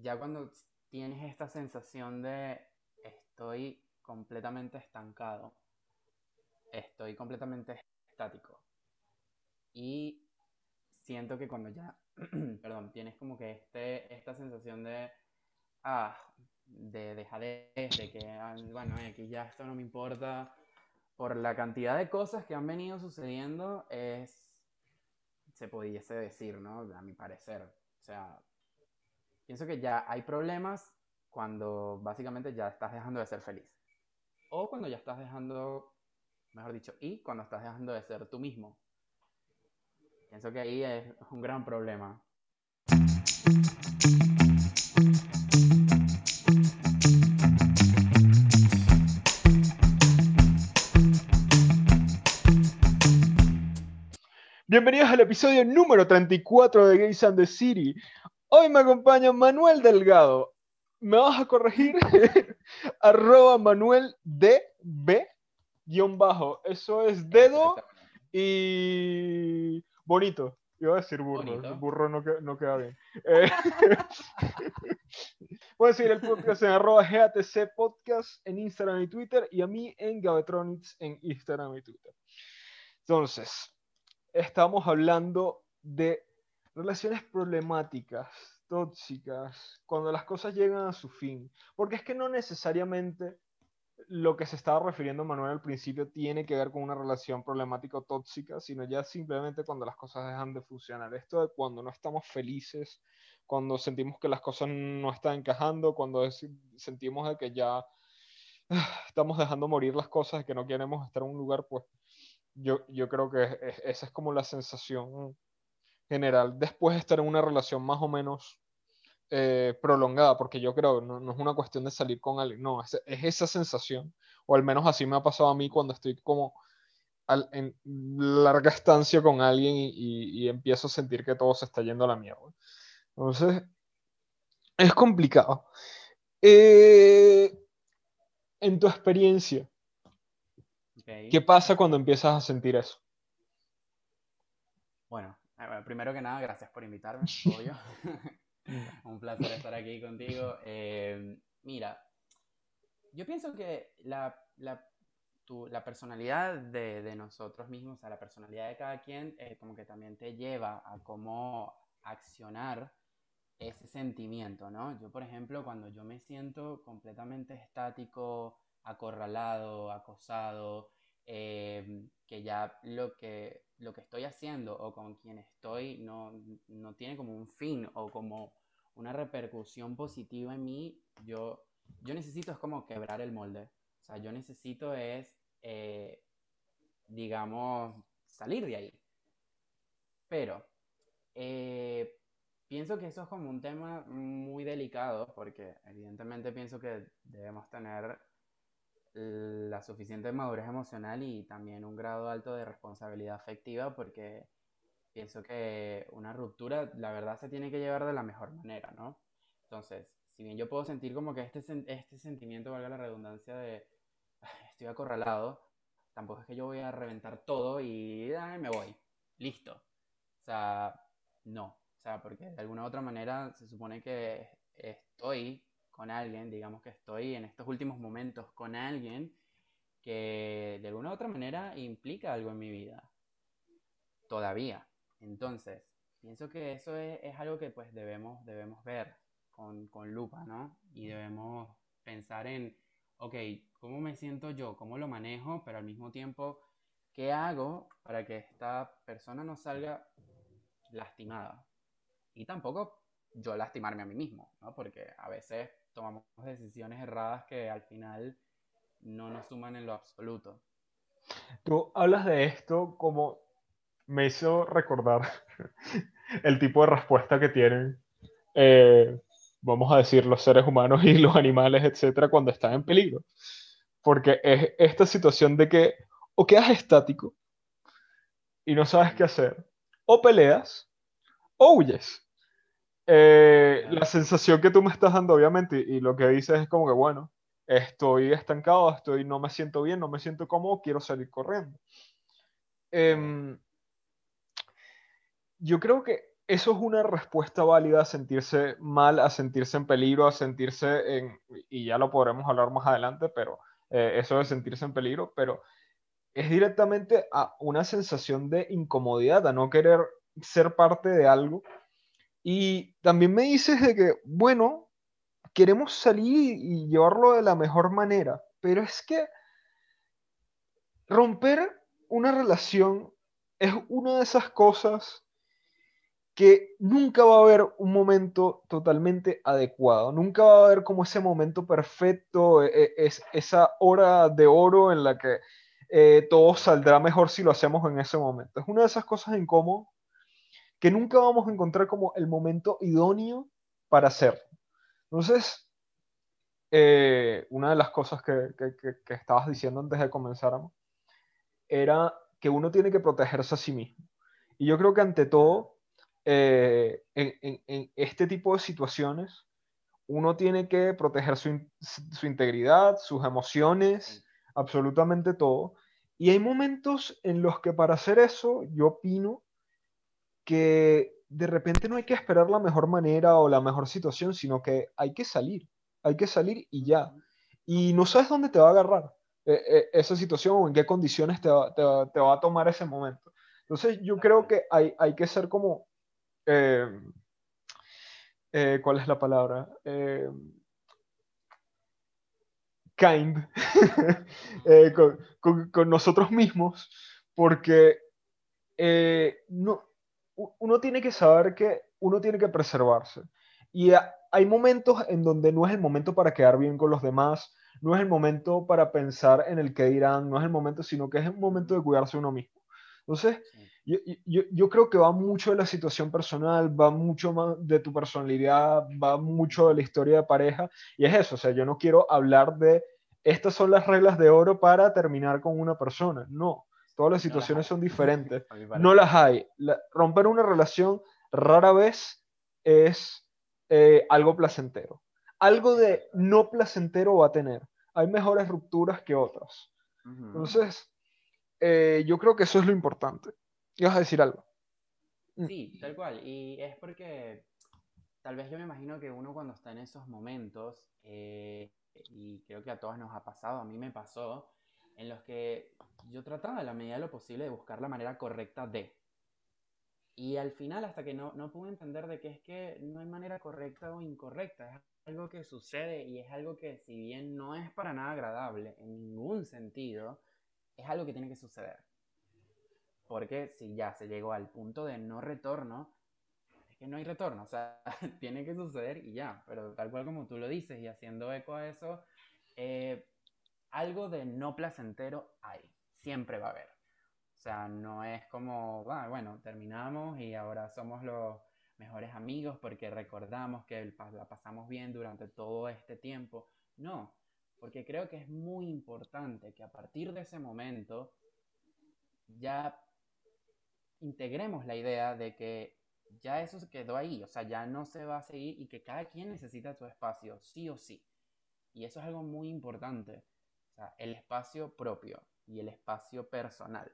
ya cuando tienes esta sensación de estoy completamente estancado, estoy completamente estático y siento que cuando ya, perdón, tienes como que este, esta sensación de, ah, de dejadez, de que, ah, bueno, aquí ya esto no me importa, por la cantidad de cosas que han venido sucediendo, es, se pudiese decir, ¿no? A mi parecer. O sea, pienso que ya hay problemas cuando básicamente ya estás dejando de ser feliz. O cuando ya estás dejando, mejor dicho, y cuando estás dejando de ser tú mismo. Pienso que ahí es un gran problema. Bienvenidos al episodio número 34 de Gays and the City. Hoy me acompaña Manuel Delgado. ¿Me vas a corregir? Arroba Manuel DB guion bajo. Eso es dedo y bonito. Iba a decir burro. Burro no, no, queda bien. Eh, pueden seguir el podcast en arroba GATC Podcast en Instagram y Twitter y a mí en Gabetronics en Instagram y Twitter. Entonces, estamos hablando de relaciones problemáticas, tóxicas, cuando las cosas llegan a su fin. Porque es que no necesariamente lo que se estaba refiriendo Manuel al principio tiene que ver con una relación problemática o tóxica, sino ya simplemente cuando las cosas dejan de funcionar. Esto de cuando no estamos felices, cuando sentimos que las cosas no están encajando, cuando sentimos de que ya estamos dejando morir las cosas, que no queremos estar en un lugar, pues yo, yo creo que esa es como la sensación general después de estar en una relación más o menos eh, prolongada, porque yo creo, no, no, es una cuestión de salir con alguien, no, es, es, esa sensación, o al menos así me ha pasado a mí cuando estoy como al, en larga estancia con alguien y, y, empiezo a sentir que todo se está yendo a la mierda. Entonces, es complicado. Eh, en tu experiencia, ¿Qué pasa cuando empiezas a sentir eso? Bueno, eh, primero que nada, gracias por invitarme, obvio. Un placer estar aquí contigo. Eh, mira, yo pienso que la, la, la personalidad de, de, nosotros mismos, o sea, la personalidad de cada quien, eh, como que también te lleva a cómo accionar ese sentimiento, ¿no? Yo, por ejemplo, cuando yo me siento completamente estático, acorralado, acosado, Em, que ya lo que, lo que estoy haciendo o con quien estoy no, no, tiene como un fin o como una repercusión positiva en mí, yo, yo necesito es como quebrar el molde. O sea, yo necesito es, eh, digamos, salir de ahí. Pero eh, pienso que eso es como un tema muy delicado porque evidentemente pienso que debemos tener la suficiente madurez emocional y también un grado alto de responsabilidad afectiva porque pienso que una ruptura la verdad se tiene que llevar de la mejor manera, ¿no? Entonces, si bien yo puedo sentir como que este, este sentimiento, valga la redundancia, de estoy acorralado, tampoco es que yo voy a reventar todo y me voy, listo. O sea, no. O sea, porque de alguna u otra manera se supone que estoy con alguien, digamos que estoy en estos últimos momentos con alguien que de alguna u otra manera implica algo en mi vida. Todavía. Entonces, pienso que eso es, algo que pues debemos, debemos ver con, con, lupa, ¿no? Y debemos pensar en, ok, ¿cómo me siento yo? ¿Cómo lo manejo? Pero al mismo tiempo, ¿qué hago para que esta persona no salga lastimada? Y tampoco yo lastimarme a mí mismo, ¿no? Porque a veces tomamos decisiones erradas que al final no nos suman en lo absoluto. Tú hablas de esto como me hizo recordar el tipo de respuesta que tienen, eh, vamos a decir, los seres humanos y los animales, etcétera, cuando están en peligro. Porque es esta situación de que o quedas estático y no sabes qué hacer, o peleas, o huyes. Eh, la sensación que tú me estás dando, obviamente, y, lo que dices es como que, bueno, estoy estancado, estoy, no me siento bien, no me siento cómodo, quiero salir corriendo. Em, yo creo que eso es una respuesta válida a sentirse mal, a sentirse en peligro, a sentirse en, y ya lo podremos hablar más adelante, pero eh, eso de sentirse en peligro, pero es directamente a una sensación de incomodidad, a no querer ser parte de algo. Y también me dices de que, bueno, queremos salir y llevarlo de la mejor manera, pero es que romper una relación es una de esas cosas que nunca va a haber un momento totalmente adecuado, nunca va a haber como ese momento perfecto, e, e, es, esa hora de oro en la que eh, todo saldrá mejor si lo hacemos en ese momento. Es una de esas cosas en cómo que nunca vamos a encontrar como el momento idóneo para hacerlo. Entonces, eh, una de las cosas que, que estabas diciendo antes de comenzar era que uno tiene que protegerse a sí mismo. Y yo creo que ante todo, eh, en, este tipo de situaciones, uno tiene que proteger su, integridad, sus emociones, absolutamente todo. Y hay momentos en los que para hacer eso, yo opino que de repente no hay que esperar la mejor manera o la mejor situación, sino que hay que salir, hay que salir y ya. Y no sabes dónde te va a agarrar eh, eh, esa situación o en qué condiciones te va, a tomar ese momento. Entonces yo creo que hay, hay que ser como eh, ¿cuál es la palabra? Kind con, nosotros mismos, porque no, uno tiene que saber que uno tiene que preservarse. Y hay momentos en donde no es el momento para quedar bien con los demás, no es el momento para pensar en el que dirán, no es el momento, sino que es un momento de cuidarse uno mismo. Entonces, yo, creo que va mucho de la situación personal, va mucho más de tu personalidad, va mucho de la historia de pareja, y es eso, o sea, yo no quiero hablar de estas son las reglas de oro para terminar con una persona, no, todas las situaciones son diferentes, no las hay. romper una relación rara vez es eh, algo placentero. Algo de no placentero va a tener. Hay mejores rupturas que otras. Entonces, eh, yo creo que eso es lo importante. ¿Ibas a decir algo? Mm. Sí, tal cual. Y es porque tal vez yo me imagino que uno cuando está en esos momentos, eh, y creo que a todos nos ha pasado, a mí me pasó, en los que yo trataba a la medida de lo posible de buscar la manera correcta de. Y al final, hasta que no, no pude entender de que es que no hay manera correcta o incorrecta, es algo que sucede y es algo que si bien no es para nada agradable en ningún sentido, es algo que tiene que suceder. Porque si ya se llegó al punto de no retorno, es que no hay retorno, o sea, tiene que suceder y ya, pero tal cual como tú lo dices y haciendo eco a eso, eh, algo de no placentero hay, siempre va a haber. O sea, no es como, ah, bueno, terminamos y ahora somos los mejores amigos porque recordamos que la pasamos bien durante todo este tiempo. No, porque creo que es muy importante que a partir de ese momento ya integremos la idea de que ya eso se quedó ahí, o sea, ya no se va a seguir y que cada quien necesita su espacio, sí o sí. Y eso es algo muy importante, el espacio propio y el espacio personal.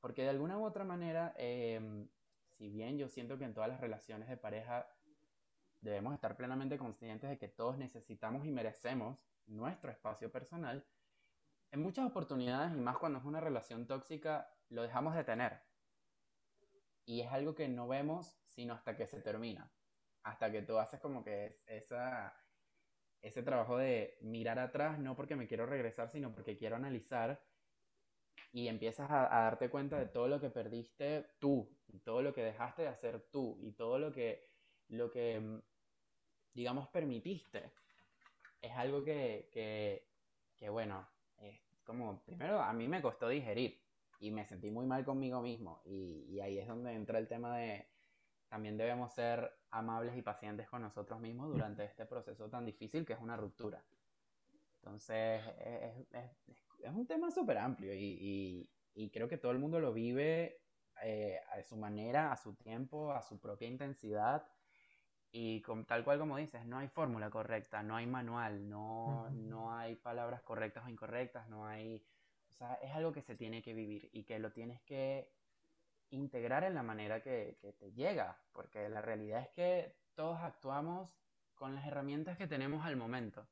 Porque de alguna u otra manera, em, si bien yo siento que en todas las relaciones de pareja debemos estar plenamente conscientes de que todos necesitamos y merecemos nuestro espacio personal, en muchas oportunidades, y más cuando es una relación tóxica, lo dejamos de tener y es algo que no vemos sino hasta que se termina. Hasta que tú haces como que esa, ese trabajo de mirar atrás, no porque me quiero regresar, sino porque quiero analizar. Y empiezas a, darte cuenta de todo lo que perdiste tú, y todo lo que dejaste de hacer tú, y todo lo que, lo que mm, digamos, permitiste. Es algo que, que, que bueno, es como, primero a mí me costó digerir y me sentí muy mal conmigo mismo. Y, ahí es donde entra el tema de también debemos ser amables y pacientes con nosotros mismos durante este proceso tan difícil que es una ruptura. Entonces, es, es, un tema súper amplio y, y, creo que todo el mundo lo vive eh, a su manera, a su tiempo, a su propia intensidad. Y con, tal cual como dices, no hay fórmula correcta, no hay manual, no, no hay palabras correctas o incorrectas, no hay o sea, es algo que se tiene que vivir y que lo tienes que integrar en la manera que, que te llega, porque la realidad es que todos actuamos con las herramientas que tenemos al momento.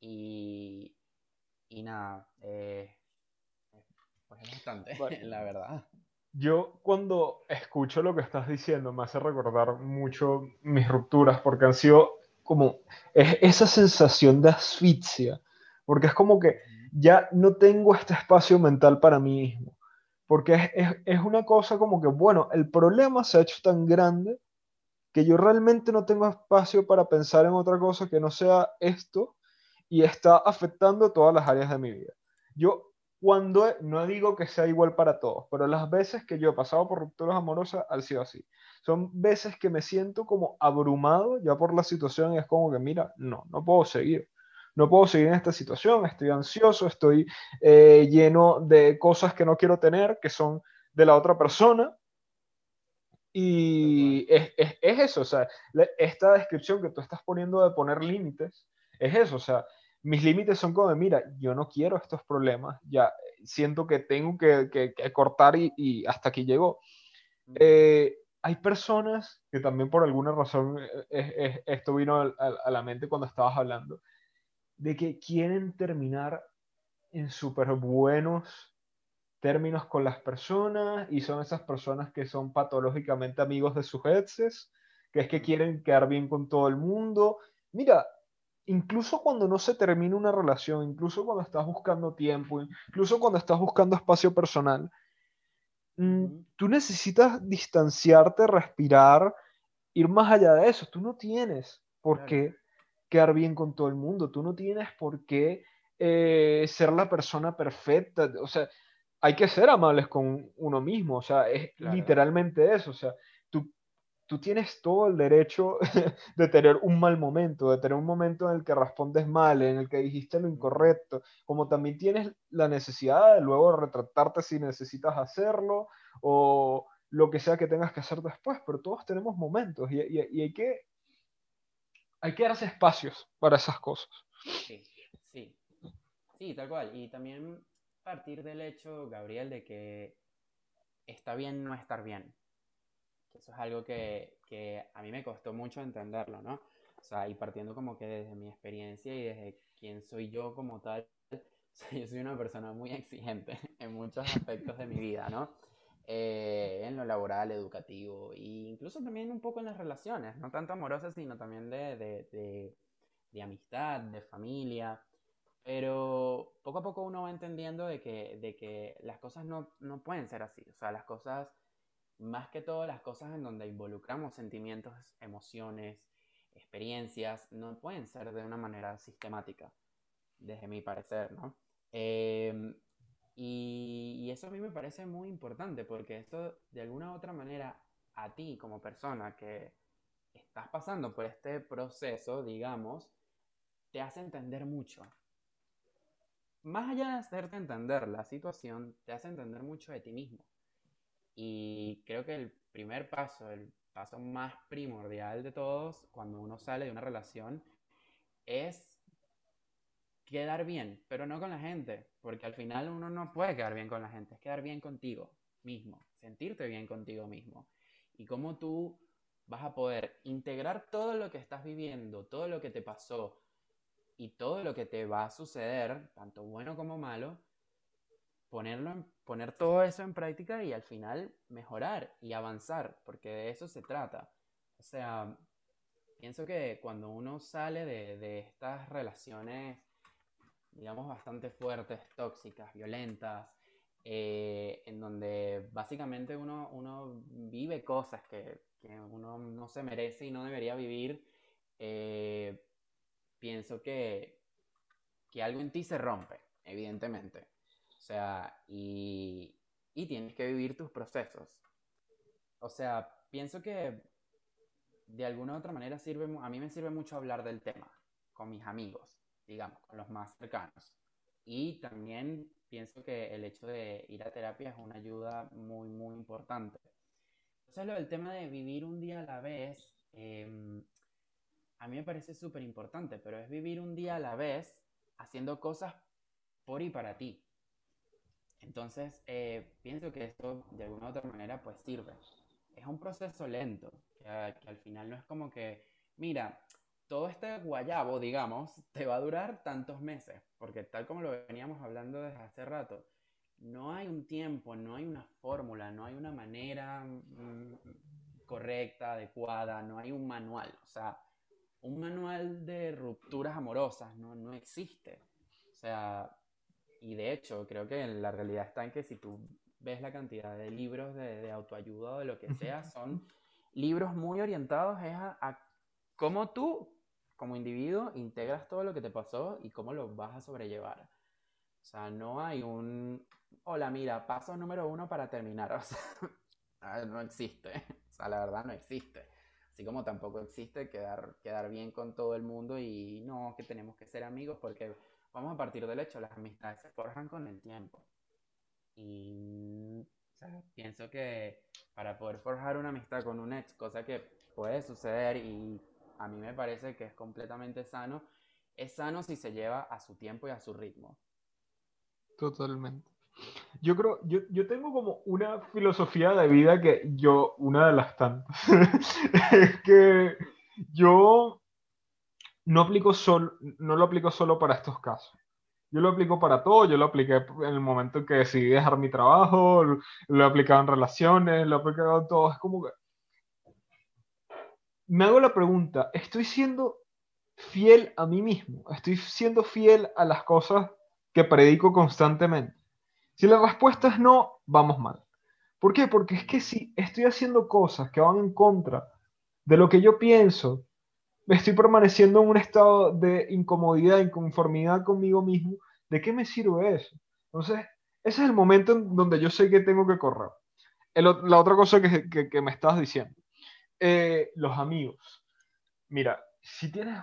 Y, y nada, eh, pues es bastante, la verdad. Yo cuando escucho lo que estás diciendo me hace recordar mucho mis rupturas porque han sido como es esa sensación de asfixia, porque es como que ya no tengo este espacio mental para mí mismo, porque es, es, una cosa como que, bueno, el problema se ha hecho tan grande que yo realmente no tengo espacio para pensar en otra cosa que no sea esto y está afectando todas las áreas de mi vida. Yo cuando, no digo que sea igual para todos, pero las veces que yo he pasado por rupturas amorosas han sido así. Son veces que me siento como abrumado ya por la situación y es como que, mira, no, no puedo seguir. No puedo seguir en esta situación, estoy ansioso, estoy eh, lleno de cosas que no quiero tener, que son de la otra persona. Y es, es, es eso, o sea, esta descripción que tú estás poniendo de poner límites, es eso, o sea, mis límites son como de, mira, yo no quiero estos problemas, ya siento que tengo que, que, que cortar y, y, hasta aquí llegó. Eh, hay personas que también por alguna razón eh, es, es, esto vino a, a, a, la mente cuando estabas hablando, de que quieren terminar en súper buenos términos con las personas y son esas personas que son patológicamente amigos de sus exes, que es que quieren quedar bien con todo el mundo. Mira, incluso cuando no se termina una relación, incluso cuando estás buscando tiempo, incluso cuando estás buscando espacio personal, mmm, tú necesitas distanciarte, respirar, ir más allá de eso. Tú no tienes por qué quedar bien con todo el mundo, tú no tienes por qué eh, ser la persona perfecta. O sea, hay que ser amables con uno mismo, o sea, es claro. literalmente eso, o sea, tú tú tienes todo el derecho de tener un mal momento, de tener un momento en el que respondes mal, en el que dijiste lo incorrecto, como también tienes la necesidad de luego retratarte si necesitas hacerlo o lo que sea que tengas que hacer después, pero todos tenemos momentos y, y, y hay, que, hay que darse espacios para esas cosas. Sí, sí, sí, tal cual. Y también partir del hecho, Gabriel, de que está bien no estar bien eso es algo que, que, a mí me costó mucho entenderlo, ¿no? O sea, y partiendo como que desde mi experiencia y desde quién soy yo como tal, yo soy una persona muy exigente en muchos aspectos de mi vida, ¿no? Eh, en lo laboral, educativo e incluso también un poco en las relaciones, no tanto amorosas, sino también de, de, de, de amistad, de familia. Pero poco a poco uno va entendiendo de que, de que las cosas no, no pueden ser así. O sea, las cosas más que todo las cosas en donde involucramos sentimientos, emociones, experiencias, no pueden ser de una manera sistemática, desde mi parecer, ¿no? Eh, y, eso a mí me parece muy importante porque esto de alguna otra manera a ti como persona que estás pasando por este proceso, digamos, te hace entender mucho. Más allá de hacerte entender la situación, te hace entender mucho de ti mismo. Y creo que el primer paso, el paso más primordial de todos cuando uno sale de una relación es quedar bien, pero no con la gente, porque al final uno no puede quedar bien con la gente, es quedar bien contigo mismo, sentirte bien contigo mismo. Y cómo tú vas a poder integrar todo lo que estás viviendo, todo lo que te pasó y todo lo que te va a suceder, tanto bueno como malo, ponerlo poner todo eso en práctica y al final mejorar y avanzar, porque de eso se trata. O sea, pienso que cuando uno sale de estas relaciones, digamos, bastante fuertes, tóxicas, violentas, eh, en donde básicamente uno, uno vive cosas que, que, uno no se merece y no debería vivir, eh, pienso que, que algo en ti se rompe, evidentemente. O sea, y, y tienes que vivir tus procesos. O sea, pienso que de alguna u otra manera sirve, a mí me sirve mucho hablar del tema con mis amigos, digamos, con los más cercanos. Y también pienso que el hecho de ir a terapia es una ayuda muy, muy importante. Entonces, lo del tema de vivir un día a la vez, eh, a mí me parece súper importante, pero es vivir un día a la vez haciendo cosas por y para ti. Entonces, eh, pienso que esto de alguna u otra manera pues sirve. Es un proceso lento, que, que al final no es como que, mira, todo este guayabo, digamos, te va a durar tantos meses, porque tal como lo veníamos hablando desde hace rato, no hay un tiempo, no hay una fórmula, no hay una manera mm, correcta, adecuada, no hay un manual. O sea, un manual de rupturas amorosas no, no existe. O sea, y de hecho, creo que la realidad está en que si tú ves la cantidad de libros de, autoayuda o de lo que sea, son libros muy orientados a, a cómo tú, como individuo, integras todo lo que te pasó y cómo lo vas a sobrellevar. O sea, no hay un, hola, mira, paso número uno para terminar. O sea, no existe. O sea, la verdad no existe. Así como tampoco existe quedar, quedar bien con todo el mundo y no, que tenemos que ser amigos porque vamos a partir del hecho, las amistades se forjan con el tiempo. Y o sea, pienso que para poder forjar una amistad con un ex, cosa que puede suceder y a mí me parece que es completamente sano, es sano si se lleva a su tiempo y a su ritmo. Totalmente. Yo creo, yo, yo tengo como una filosofía de vida que yo, una de las tantas, es que yo no aplico solo, no lo aplico solo para estos casos. Yo lo aplico para todo, yo lo apliqué en el momento en que decidí dejar mi trabajo, lo, he aplicado en relaciones, lo he aplicado en todo. Es como que me hago la pregunta, ¿estoy siendo fiel a mí mismo? ¿Estoy siendo fiel a las cosas que predico constantemente? Si la respuesta es no, vamos mal. ¿Por qué? Porque es que si estoy haciendo cosas que van en contra de lo que yo pienso, estoy permaneciendo en un estado de incomodidad, inconformidad conmigo mismo, ¿de qué me sirve eso? Entonces, ese es el momento en donde yo sé que tengo que correr. la otra cosa que, me estás diciendo, eh, los amigos. Mira, si tienes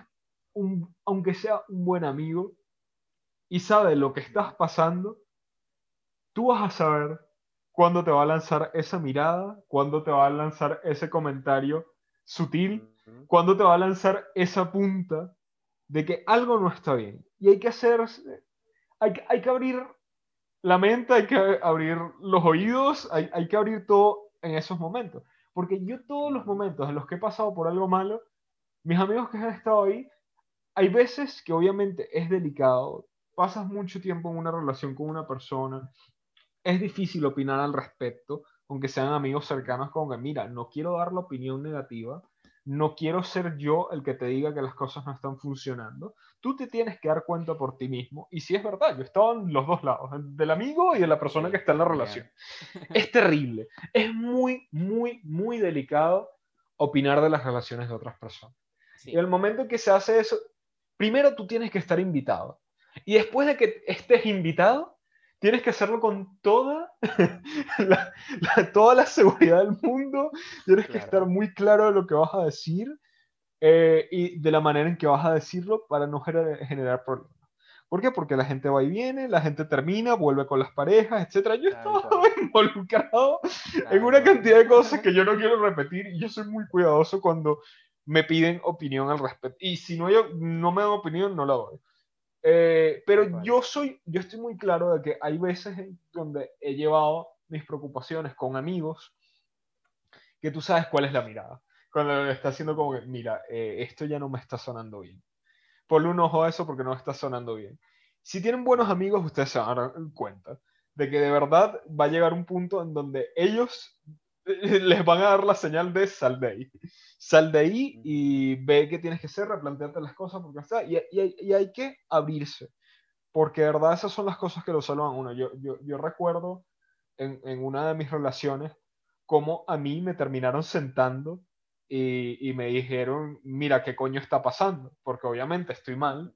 un, aunque sea un buen amigo y sabe lo que estás pasando, tú vas a saber cuándo te va a lanzar esa mirada, cuándo te va a lanzar ese comentario sutil, cuándo te va a lanzar esa punta de que algo no está bien. Y hay que hacer, hay, hay que abrir la mente, hay que abrir los oídos, hay, hay que abrir todo en esos momentos. Porque yo todos los momentos en los que he pasado por algo malo, mis amigos que han estado ahí, hay veces que obviamente es delicado, pasas mucho tiempo en una relación con una persona, es difícil opinar al respecto, aunque sean amigos cercanos, como que, mira, no quiero dar la opinión negativa, no quiero ser yo el que te diga que las cosas no están funcionando. Tú te tienes que dar cuenta por ti mismo. Y si es verdad, yo estaba en los dos lados, del amigo y de la persona que está en la relación. Es terrible. Es muy, muy, muy delicado opinar de las relaciones de otras personas. Y el momento que se hace eso, primero tú tienes que estar invitado. Y después de que estés invitado, tienes que hacerlo con toda la, toda la seguridad del mundo, tienes que estar muy claro de lo que vas a decir eh, y de la manera en que vas a decirlo para no generar, problemas. ¿Por qué? Porque la gente va y viene, la gente termina, vuelve con las parejas, etc. Yo estaba involucrado en una cantidad de cosas que yo no quiero repetir y yo soy muy cuidadoso cuando me piden opinión al respecto. Y si no, yo, no me dan opinión, no la doy. Eh, pero yo soy, yo estoy muy claro de que hay veces donde he llevado mis preocupaciones con amigos que tú sabes cuál es la mirada. Cuando le está haciendo como que, mira, eh, esto ya no me está sonando bien. Ponle un ojo a eso porque no está sonando bien. Si tienen buenos amigos, ustedes se van a dar cuenta de que de verdad va a llegar un punto en donde ellos les van a dar la señal de sal de ahí. Sal de ahí y ve qué tienes que hacer, replantearte las cosas, porque está, y, y, hay que abrirse, porque de verdad esas son las cosas que lo salvan uno. Yo, yo, yo recuerdo en, en, una de mis relaciones cómo a mí me terminaron sentando y, y me dijeron, mira, ¿qué coño está pasando? Porque obviamente estoy mal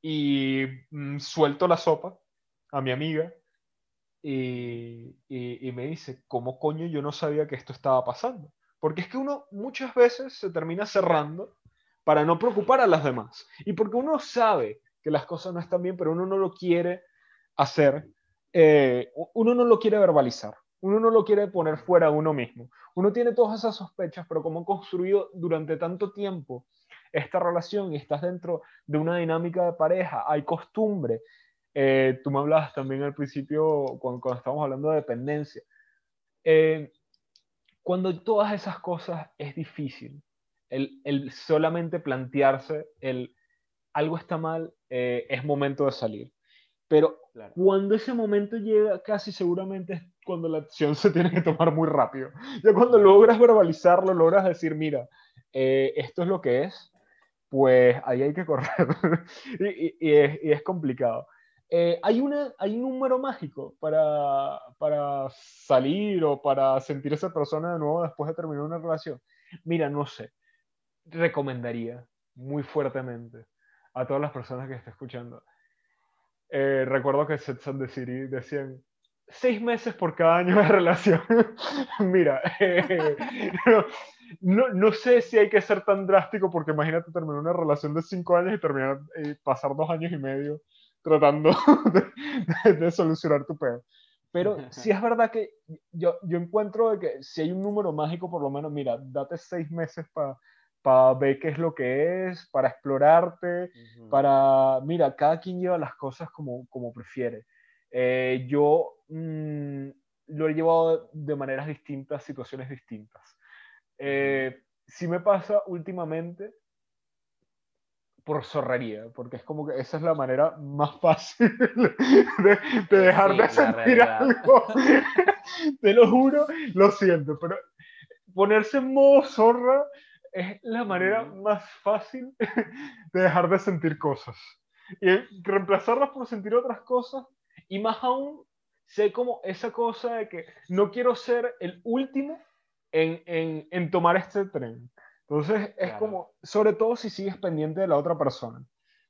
y mm, suelto la sopa a mi amiga y, me dice, ¿cómo coño yo no sabía que esto estaba pasando? Porque es que uno muchas veces se termina cerrando para no preocupar a las demás. Y porque uno sabe que las cosas no están bien, pero uno no lo quiere hacer, eh, uno no lo quiere verbalizar, uno no lo quiere poner fuera a uno mismo. Uno tiene todas esas sospechas, pero como construido durante tanto tiempo esta relación y estás dentro de una dinámica de pareja, hay costumbre, Eh, tú me hablabas también al principio, cuando, cuando estábamos hablando de dependencia. Eh, cuando todas esas cosas es difícil, el, el solamente plantearse el algo está mal, eh, es momento de salir. Pero cuando ese momento llega, casi seguramente es cuando la acción se tiene que tomar muy rápido. Ya cuando logras verbalizarlo, logras decir, mira, esto es lo que es, pues ahí hay que correr. y, y, es, y, es, complicado. Eh, ¿hay, una, ¿Hay un número mágico para, para salir o para sentir esa persona de nuevo después de terminar una relación? Mira, no sé. Recomendaría muy fuertemente a todas las personas que estén escuchando. Eh, recuerdo que Sex and the City decían seis meses por cada año de relación. Mira, eh, no, no, sé si hay que ser tan drástico porque imagínate terminar una relación de cinco años y terminar y pasar dos años y medio tratando de, de, solucionar tu peor. Pero sí es verdad que yo, yo encuentro de que si hay un número mágico, por lo menos, mira, date seis meses para para ver qué es lo que es, para explorarte, para, mira, cada quien lleva las cosas como, como prefiere. Eh, yo mmm, lo he llevado de maneras distintas, situaciones distintas. Eh, sí me pasa últimamente por zorrería, porque es como que esa es la manera más fácil de, de dejar de sentir algo. Te lo juro, lo siento, pero ponerse en modo zorra es la manera más fácil de dejar de sentir cosas. Y reemplazarlas por sentir otras cosas. Y más aún, sé como esa cosa de que no quiero ser el último en, en, en tomar este tren. Entonces, es como, sobre todo si sigues pendiente de la otra persona.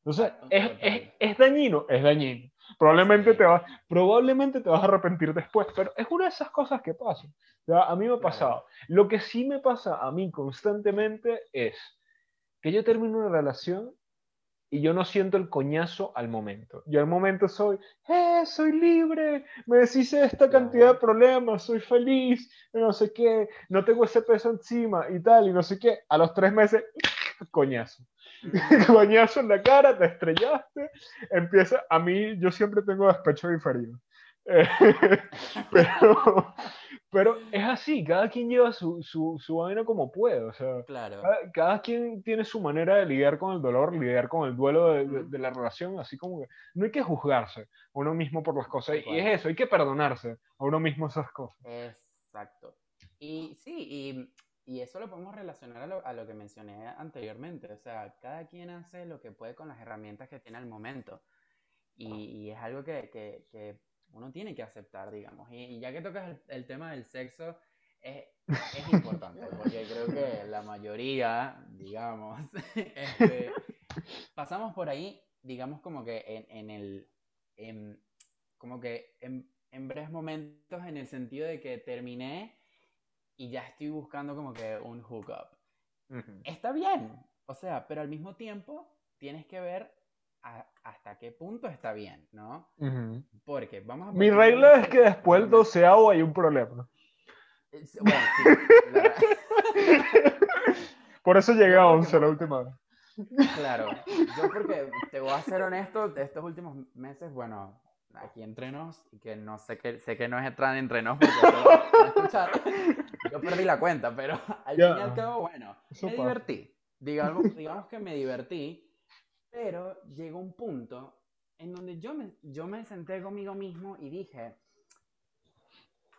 Entonces, es, es, es, dañino, es dañino. Probablemente, te vas, probablemente te vas a arrepentir después, pero es una de esas cosas que pasan. a mí me ha pasado. Lo que sí me pasa a mí constantemente es que yo termino una relación y yo no siento el coñazo al momento. Yo al momento soy, ¡eh, soy libre! Me deshice de esta cantidad de problemas, soy feliz, no sé qué, no tengo ese peso encima y tal, y no sé qué. A los tres meses, coñazo. coñazo en la cara, te estrellaste, empieza, a mí yo siempre tengo despecho diferido. pero, pero es así, cada quien lleva su, su, su vaina como puede, o sea, claro. cada, cada, quien tiene su manera de lidiar con el dolor, lidiar con el duelo de, de, de la relación, así como que no hay que juzgarse a uno mismo por las cosas, y es eso, hay que perdonarse a uno mismo esas cosas. Exacto. Y sí, y y eso lo podemos relacionar a lo, a lo, que mencioné anteriormente. O sea, cada quien hace lo que puede con las herramientas que tiene al momento. Y, y es algo que, que, que, uno tiene que aceptar, digamos. Y, y ya que tocas el, el, tema del sexo, es, es importante, porque creo que la mayoría, digamos, este, pasamos por ahí, digamos, como que en, en el. En, como que en, en breves momentos, en el sentido de que terminé y ya estoy buscando como que un hookup. Uh -huh. Está bien, o sea, pero al mismo tiempo tienes que ver a, hasta qué punto está bien, ¿no? Uh -huh. Porque vamos a... Mi regla es que después del doceavo hay un problema. Bueno, sí. La... Por eso llegué a 11 la última vez. Claro, yo porque te voy a ser honesto, de estos últimos meses, bueno, aquí entre nos, que no sé que, sé que no es entrar entre nos porque a escuchar, yo perdí la cuenta, pero al yeah. fin y al cabo, bueno, Eso me pasa. divertí. Digamos, digamos que me divertí, pero llegó un punto en donde yo me, yo me senté conmigo mismo y dije,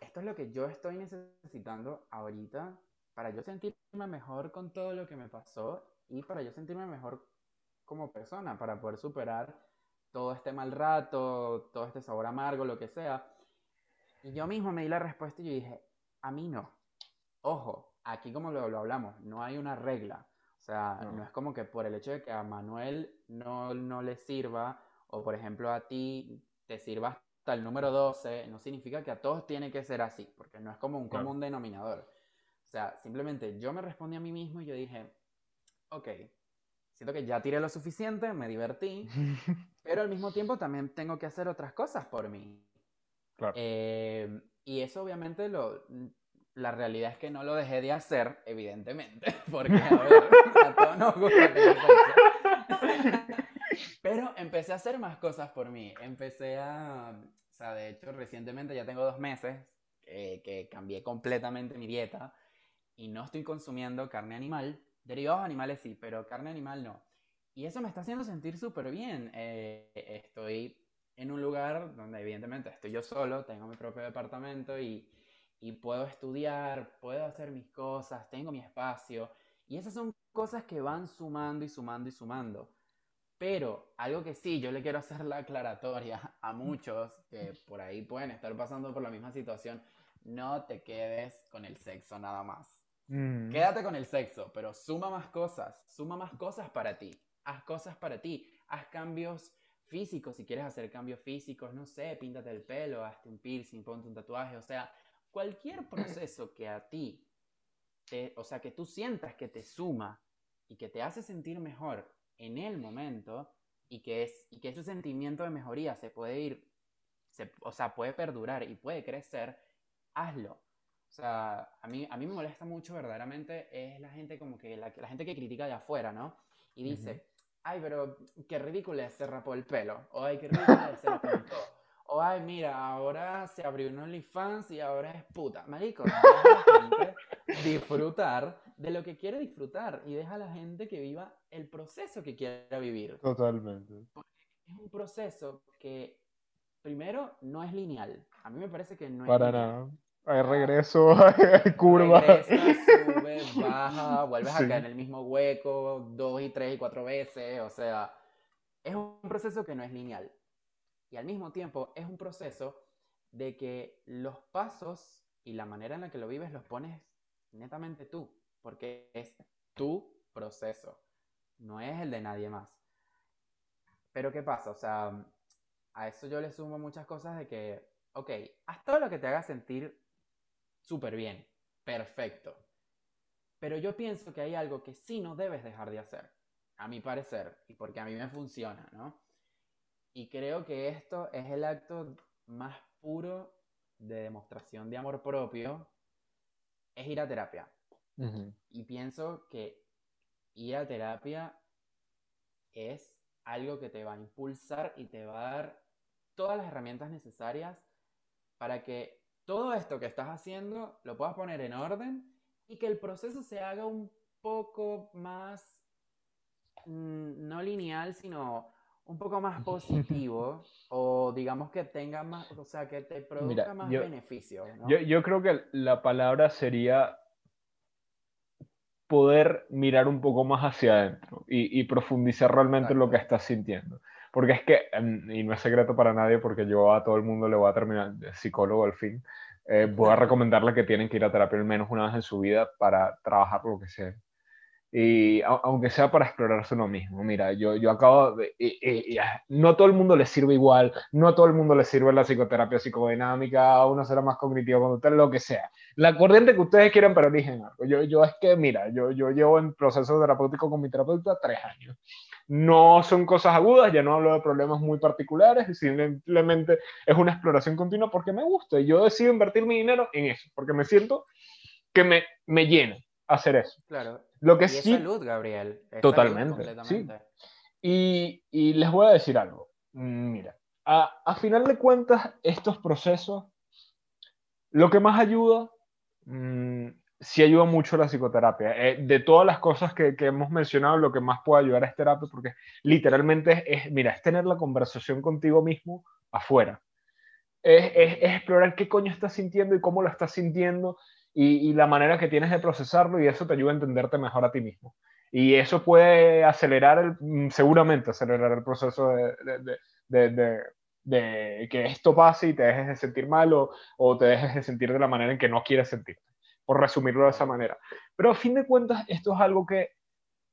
esto es lo que yo estoy necesitando ahorita para yo sentirme mejor con todo lo que me pasó y para yo sentirme mejor como persona, para poder superar todo este mal rato, todo este sabor amargo, lo que sea. Y yo mismo me di la respuesta y yo dije, a mí no. Ojo, aquí como lo, lo hablamos, no hay una regla. O sea, no. no. es como que por el hecho de que a Manuel no, no le sirva, o por ejemplo a ti te sirva hasta el número 12, no significa que a todos tiene que ser así, porque no es como un común denominador. O sea, simplemente yo me respondí a mí mismo y yo dije, ok, siento que ya tiré lo suficiente, me divertí, pero al mismo tiempo también tengo que hacer otras cosas por mí. Claro. Eh, y eso obviamente lo, la realidad es que no lo dejé de hacer, evidentemente, porque a ver, a todos nos gusta tener sexo. Pero empecé a hacer más cosas por mí. Empecé a, o sea, de hecho, recientemente ya tengo dos meses eh, que cambié completamente mi dieta y no estoy consumiendo carne animal. Derivados animales sí, pero carne animal no. Y eso me está haciendo sentir súper bien. Eh, estoy en un lugar donde evidentemente estoy yo solo, tengo mi propio departamento y, y puedo estudiar, puedo hacer mis cosas, tengo mi espacio. Y esas son cosas que van sumando y sumando y sumando. Pero algo que sí, yo le quiero hacer la aclaratoria a muchos que por ahí pueden estar pasando por la misma situación, no te quedes con el sexo nada más. Mm. Quédate con el sexo, pero suma más cosas, suma más cosas para ti, haz cosas para ti, haz cambios físicos, si quieres hacer cambios físicos, no sé, píntate el pelo, hazte un piercing, ponte un tatuaje, o sea, cualquier proceso que a ti, o sea, que tú sientas que te suma y que te hace sentir mejor en el momento y que, es, y que ese sentimiento de mejoría se puede ir, o sea, puede perdurar y puede crecer, hazlo. O sea, a mí, a mí me molesta mucho verdaderamente es la gente como que, la, la gente que critica de afuera, ¿no? Y dice, ay, pero qué ridículo se rapó el pelo, o ay, qué ridículo se lo pintó, o ay, mira, ahora se abrió un OnlyFans y ahora es puta. Marico, disfrutar de lo que quiere disfrutar y deja a la gente que viva el proceso que quiera vivir. Totalmente. es un proceso que, primero, no es lineal. A mí me parece que no es Para nada. Hay regreso, hay curva. sube, baja, vuelves acá en el mismo hueco dos y tres y cuatro veces. O sea, es un proceso que no es lineal. Y al mismo tiempo es un proceso de que los pasos y la manera en la que lo vives los pones netamente tú, porque es tu proceso, no es el de nadie más. Pero ¿qué pasa? O sea, a eso yo le sumo muchas cosas de que, ok, haz todo lo que te haga sentir súper bien, perfecto. Pero yo pienso que hay algo que sí no debes dejar de hacer, a mi parecer, y porque a mí me funciona, ¿no? Y creo que esto es el acto más puro de demostración de amor propio, es ir a terapia. Y pienso que ir a terapia es algo que te va a impulsar y te va a dar todas las herramientas necesarias para que todo esto que estás haciendo lo puedas poner en orden y que el proceso se haga un poco más, mm, no lineal, sino un poco más positivo o digamos que tenga más, o sea, que te produzca más beneficio. Yo, yo, creo que la palabra sería poder mirar un poco más hacia adentro y, y profundizar realmente en lo que estás sintiendo. Porque es que, em, y no es secreto para nadie, porque yo a todo el mundo le voy a terminar de psicólogo al fin, eh, voy a recomendarle que tienen que ir a terapia al menos una vez en su vida para trabajar lo que sea y aunque sea para explorarse uno mismo. Mira, yo, yo acabo de... no a todo el mundo le sirve igual, no a todo el mundo le sirve la psicoterapia psicodinámica, a uno será más cognitivo conductual, lo que sea. La corriente que ustedes quieran, pero eligen algo. Yo, yo es que, mira, yo, yo llevo en proceso terapéutico con mi terapeuta tres años. No son cosas agudas, ya no hablo de problemas muy particulares, simplemente es una exploración continua porque me gusta y yo decido invertir mi dinero en eso, porque me siento que me, me llena hacer eso. Claro. Lo que y sí, es salud, Gabriel. totalmente. sí. y, y, les voy a decir algo. Mm, mira, a, a, final de cuentas, estos procesos, lo que más ayuda, mmm, sí ayuda mucho la psicoterapia. Eh, de todas las cosas que, que, hemos mencionado, lo que más puede ayudar es terapia, porque literalmente es, mira, es tener la conversación contigo mismo afuera. Es, es, es, explorar qué coño estás sintiendo y cómo lo estás sintiendo y, la manera que tienes de procesarlo y eso te ayuda a entenderte mejor a ti mismo. Y eso puede acelerar, el, mm, seguramente acelerar el proceso de, de, de, de, que esto pase y te dejes de sentir mal o, o, te dejes de sentir de la manera en que no quieres sentirte, por resumirlo de esa manera. Pero a fin de cuentas, esto es algo que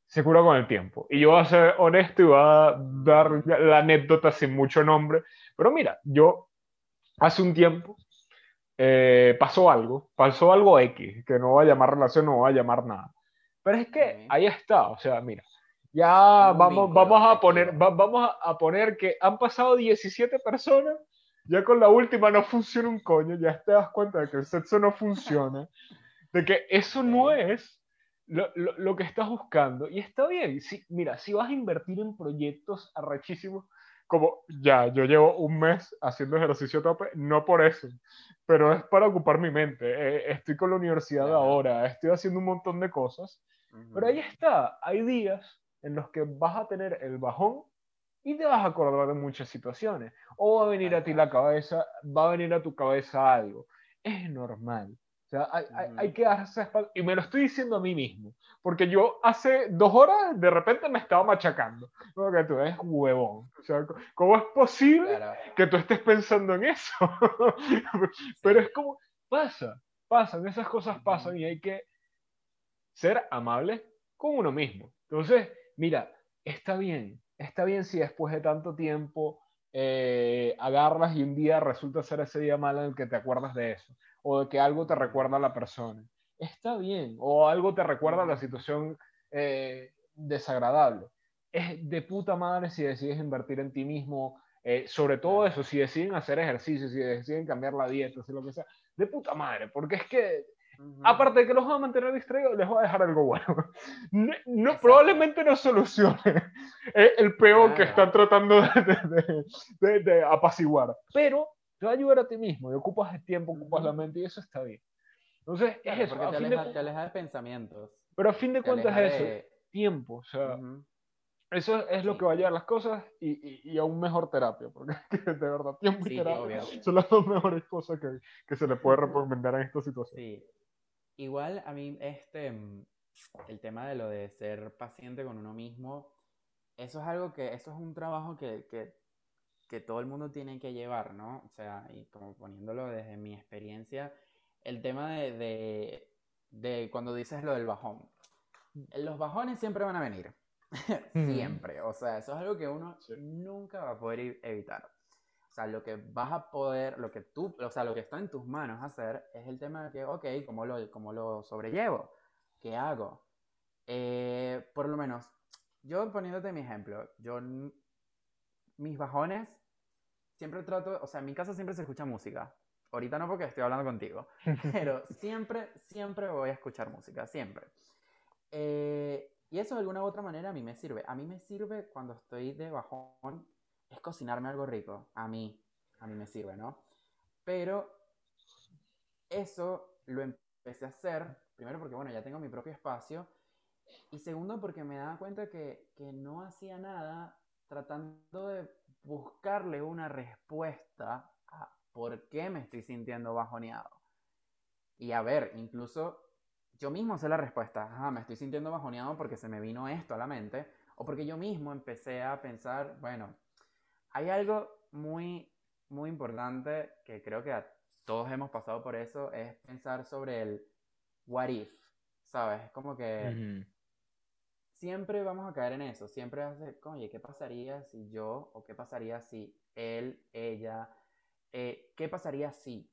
se cura con el tiempo. Y yo voy a ser honesto y voy a dar la anécdota sin mucho nombre. Pero mira, yo hace un tiempo eh, pasó algo, pasó algo X, que no va a llamar relación, no va a llamar nada. Pero es que ahí está, o sea, mira, ya vamos, vamos, a poner, vamos a poner que han pasado 17 personas, ya con la última no funciona un coño, ya te das cuenta de que el sexo no funciona, de que eso no es lo, lo, lo, que estás buscando. Y está bien, si, mira, si vas a invertir en proyectos arrechísimos, como ya, yo llevo un mes haciendo ejercicio tope, no por eso, pero es para ocupar mi mente. Eh, estoy con la universidad ahora, estoy haciendo un montón de cosas, pero ahí está, hay días en los que vas a tener el bajón y te vas a acordar de muchas situaciones. O va a venir a ti la cabeza, va a venir a tu cabeza algo. Es normal. O sea, hay, hay, que darse espalda. Y me lo estoy diciendo a mí mismo. Porque yo hace dos horas de repente me estaba machacando. Porque tú eres huevón. O sea, ¿cómo es posible que tú estés pensando en eso? Pero es como, pasa, pasan, esas cosas pasan y hay que ser amable con uno mismo. Entonces, mira, está bien, está bien si después de tanto tiempo eh, agarras y un día resulta ser ese día malo en el que te acuerdas de eso, o de que algo te recuerda a la persona. Está bien, o algo te recuerda a la situación eh, desagradable. Es de puta madre si decides invertir en ti mismo, eh, sobre todo eso, si deciden hacer ejercicio, si deciden cambiar la dieta, si lo que sea, de puta madre, porque es que Aparte de que los va a mantener distraídos, les va a dejar algo bueno. No, probablemente no solucione el peor que están tratando de, de, apaciguar. Pero te va a ayudar a ti mismo y ocupas el tiempo, ocupas la mente y eso está bien. Entonces, es eso. Porque te aleja, de... pensamientos. Pero a fin de cuentas es eso, tiempo. O sea, eso es lo que va a llevar las cosas y, y, a un mejor terapia. Porque de verdad, tiempo y terapia son las dos mejores cosas que, que se le puede recomendar en esta situación. Sí, Igual a mí, este, el tema de lo de ser paciente con uno mismo, eso es algo que, eso es un trabajo que, que, que todo el mundo tiene que llevar, ¿no? O sea, y como poniéndolo desde mi experiencia, el tema de, de, de cuando dices lo del bajón. Los bajones siempre van a venir. siempre. O sea, eso es algo que uno nunca va a poder evitar. O sea, lo que vas a poder, lo que tú, o sea, lo que está en tus manos hacer es el tema de que, ok, ¿cómo lo, cómo lo sobrellevo? ¿Qué hago? Eh, por lo menos, yo poniéndote mi ejemplo, yo, mis bajones, siempre trato, o sea, en mi casa siempre se escucha música. Ahorita no porque estoy hablando contigo, pero siempre, siempre voy a escuchar música, siempre. Eh, y eso de alguna u otra manera a mí me sirve. A mí me sirve cuando estoy de bajón es cocinarme algo rico. A mí, a mí me sirve, ¿no? Pero eso lo empecé a hacer, primero porque, bueno, ya tengo mi propio espacio, y segundo porque me daba cuenta que, que no hacía nada tratando de buscarle una respuesta a por qué me estoy sintiendo bajoneado. Y a ver, incluso yo mismo sé la respuesta. Ah, me estoy sintiendo bajoneado porque se me vino esto a la mente. O porque yo mismo empecé a pensar, bueno, hay algo muy, muy importante que creo que todos hemos pasado por eso, es pensar sobre el what if, ¿sabes? Es como que siempre vamos a caer en eso, siempre vas a decir, oye, ¿qué pasaría si yo o qué pasaría si él, ella, eh, qué pasaría si?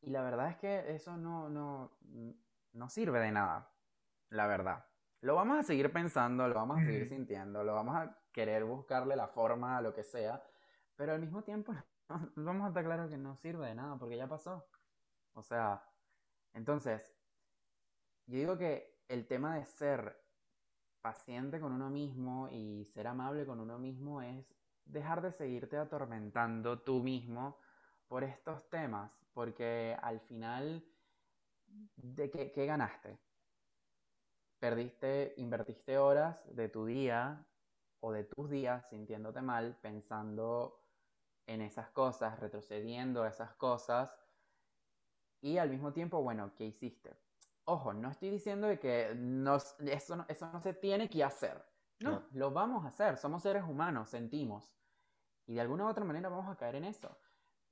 Y la verdad es que eso no, no, no sirve de nada, la verdad. Lo vamos a seguir pensando, lo vamos a seguir sintiendo, lo vamos a querer buscarle la forma a lo que sea, pero al mismo tiempo vamos a estar claro que no sirve de nada porque ya pasó. O sea, entonces, yo digo que el tema de ser paciente con uno mismo y ser amable con uno mismo es dejar de seguirte atormentando tú mismo por estos temas, porque al final, ¿de qué, ganaste? Perdiste, invertiste horas de tu día o de tus días sintiéndote mal, pensando en esas cosas, retrocediendo a esas cosas, y al mismo tiempo, bueno, ¿qué hiciste? Ojo, no estoy diciendo de que eso, no, eso no se tiene que hacer. No, lo vamos a hacer, somos seres humanos, sentimos. Y de alguna u otra manera vamos a caer en eso.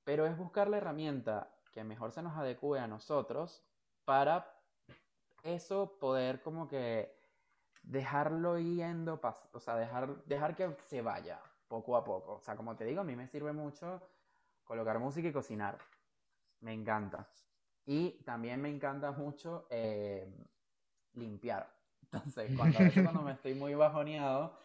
Pero es buscar la herramienta que mejor se nos adecue a nosotros para eso poder como que dejarlo yendo, o sea, dejar, dejar que se vaya poco a poco. O sea, como te digo, a mí me sirve mucho colocar música y cocinar. Me encanta. Y también me encanta mucho eh, limpiar. Entonces, cuando, a veces cuando me estoy muy bajoneado,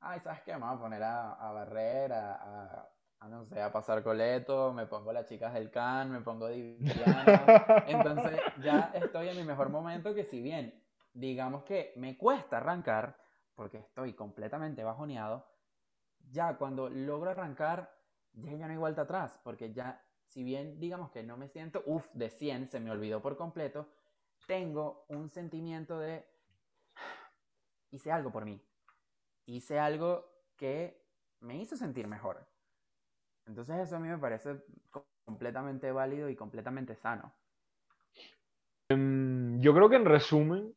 ay, ¿sabes qué? Me voy a poner a, a barrer, a, a, no sé, a pasar coleto, me pongo las chicas del can, me pongo diviana. Entonces, ya estoy en mi mejor momento que si bien digamos que me cuesta arrancar porque estoy completamente bajoneado, ya cuando logro arrancar, ya, ya no hay vuelta atrás, porque ya, si bien digamos que no me siento, uff, de 100, se me olvidó por completo, tengo un sentimiento de, hice algo por mí, hice algo que me hizo sentir mejor. Entonces eso a mí me parece completamente válido y completamente sano. Em, yo creo que en resumen,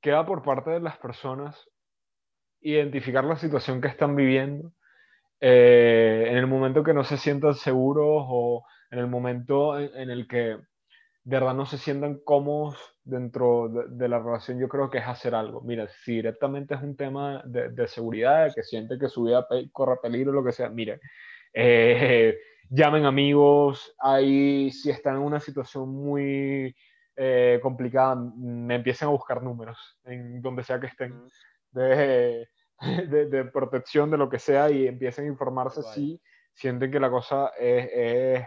queda por parte de las personas identificar la situación que están viviendo eh, en el momento que no se sientan seguros o en el momento en, el que de verdad no se sientan cómodos dentro de, la relación, yo creo que es hacer algo. Mira, si directamente es un tema de, seguridad, que siente que su vida corre peligro, lo que sea, mire, eh, llamen amigos, ahí si están en una situación muy eh, complicada, me empiecen a buscar números en donde sea que estén. De, de, protección, de lo que sea, y empiecen a informarse si sienten que la cosa es,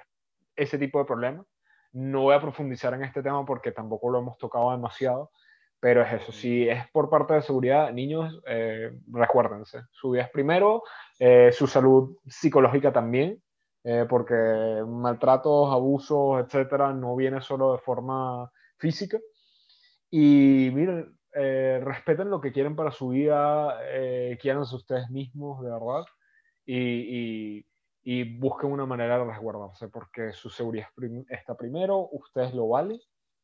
ese tipo de problema. No voy a profundizar en este tema porque tampoco lo hemos tocado demasiado, pero es eso, si es por parte de seguridad, niños, eh, recuérdense, su vida es primero, eh, su salud psicológica también, eh, porque maltratos, abusos, etcétera, no viene solo de forma física. Y miren, eh, respeten lo que quieren para su vida, eh, ustedes mismos, de verdad, y, busquen una manera de resguardarse, porque su seguridad está primero, ustedes lo valen,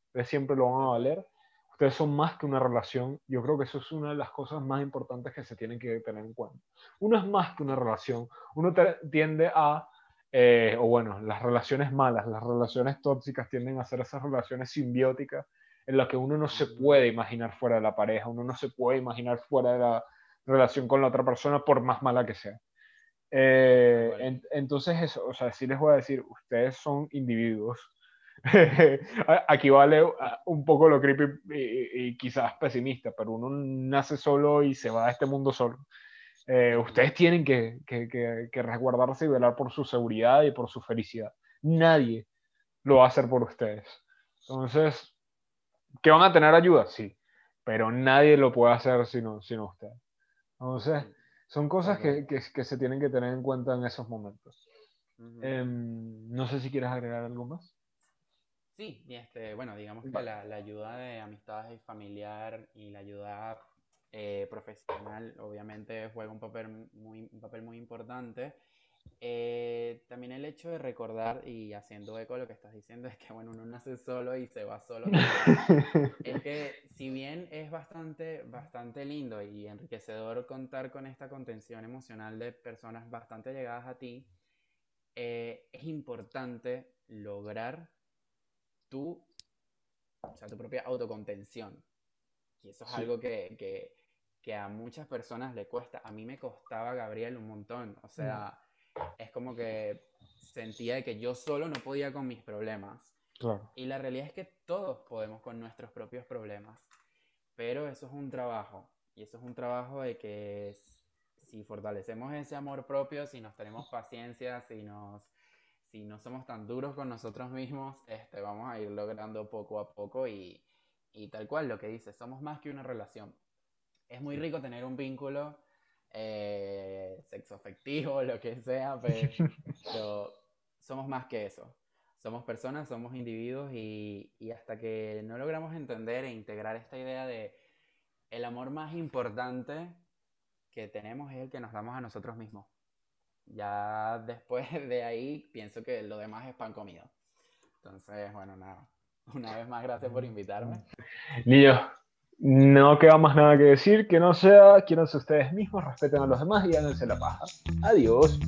ustedes siempre lo van a valer, ustedes son más que una relación, yo creo que eso es una de las cosas más importantes que se tienen que tener en cuenta. Uno es más que una relación, uno tiende a eh, o bueno, las relaciones malas, las relaciones tóxicas tienden a ser esas relaciones simbióticas en las que uno no se puede imaginar fuera de la pareja, uno no se puede imaginar fuera de la relación con la otra persona por más mala que sea. Eh, entonces, eso, o sea, sí les voy a decir, ustedes son individuos. Aquí vale un poco lo creepy y, quizás pesimista, pero uno nace solo y se va a este mundo solo. Eh, ustedes tienen que, que, que, resguardarse y velar por su seguridad y por su felicidad. Nadie lo va a hacer por ustedes. Entonces, ¿que van a tener ayuda? Sí, pero nadie lo puede hacer sino, sino ustedes. Entonces, son cosas que, que, se tienen que tener en cuenta en esos momentos. Em, no sé si quieres agregar algo más. Sí, y este, bueno, digamos que la, la, ayuda de amistades y familiar y la ayuda eh, profesional obviamente juega un papel muy, un papel muy importante. Eh, también el hecho de recordar, y haciendo eco lo que estás diciendo, es que bueno, uno nace solo y se va solo. es que si bien es bastante, bastante lindo y enriquecedor contar con esta contención emocional de personas bastante llegadas a ti, eh, es importante lograr tu, o sea, tu propia autocontención. Y eso es algo que, que, que a muchas personas le cuesta. A mí me costaba, Gabriel, un montón. O sea, es como que sentía que yo solo no podía con mis problemas. Y la realidad es que todos podemos con nuestros propios problemas. Pero eso es un trabajo. Y eso es un trabajo de que si fortalecemos ese amor propio, si nos tenemos paciencia, si nos si no somos tan duros con nosotros mismos, este, vamos a ir logrando poco a poco y, y tal cual lo que dice, somos más que una relación es muy rico tener un vínculo eh, sexo afectivo, lo que sea, pero, somos más que eso. Somos personas, somos individuos y, y, hasta que no logramos entender e integrar esta idea de el amor más importante que tenemos es el que nos damos a nosotros mismos. Ya después de ahí pienso que lo demás es pan comido. Entonces, bueno, nada. Una vez más, gracias por invitarme. Niño, no queda más nada que decir, que no sea, quieran ustedes mismos, respeten a los demás y háganse la paja. Adiós.